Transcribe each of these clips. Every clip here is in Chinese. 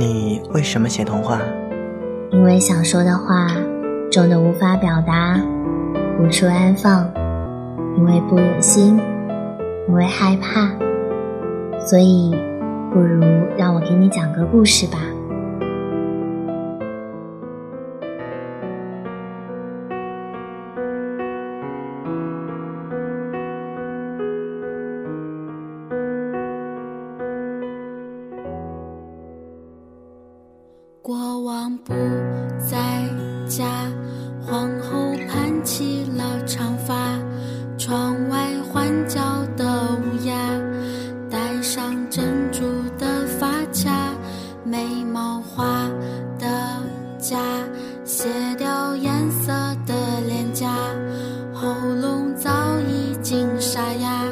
你为什么写童话？因为想说的话重的无法表达，无处安放；因为不忍心，因为害怕，所以不如让我给你讲个故事吧。国王不在家，皇后盘起了长发，窗外欢叫的乌鸦，戴上珍珠的发卡，眉毛画的假，卸掉颜色的脸颊，喉咙早已经沙哑，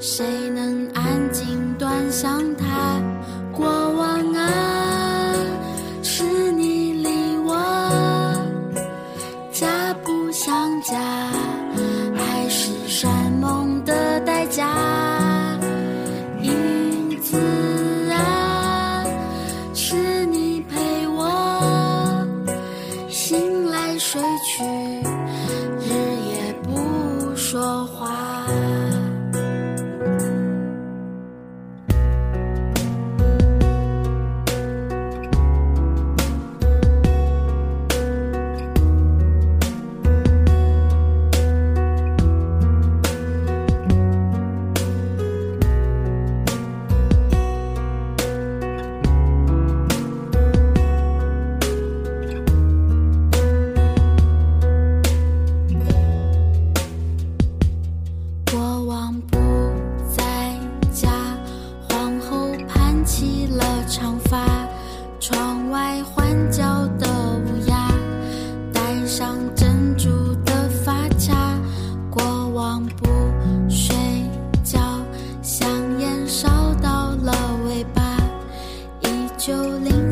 谁能安静端详它？国王啊！家，光不睡觉，香烟烧到了尾巴，一九零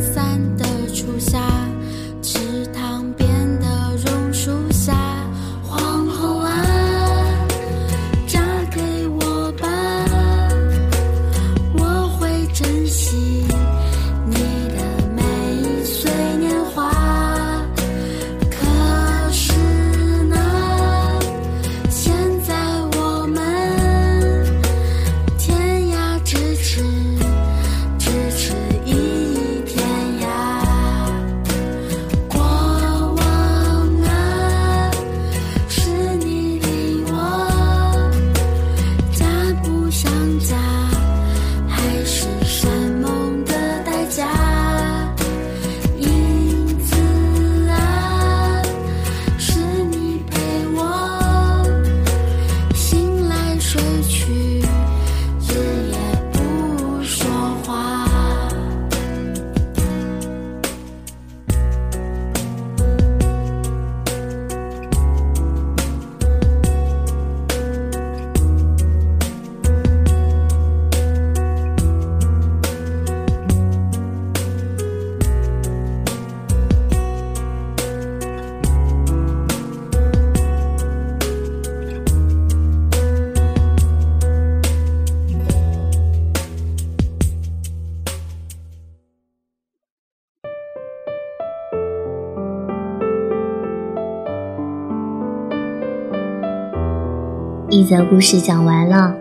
一则故事讲完了，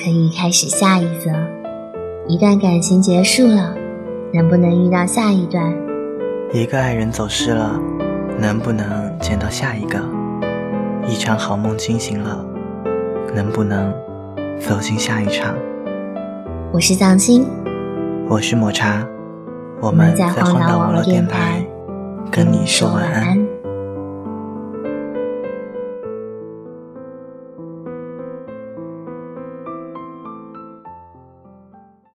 可以开始下一则。一段感情结束了，能不能遇到下一段？一个爱人走失了，能不能见到下一个？一场好梦惊醒了，能不能走进下一场？我是藏青，我是抹茶，我我们们在在荒岛网网络电台台跟你说晚。安。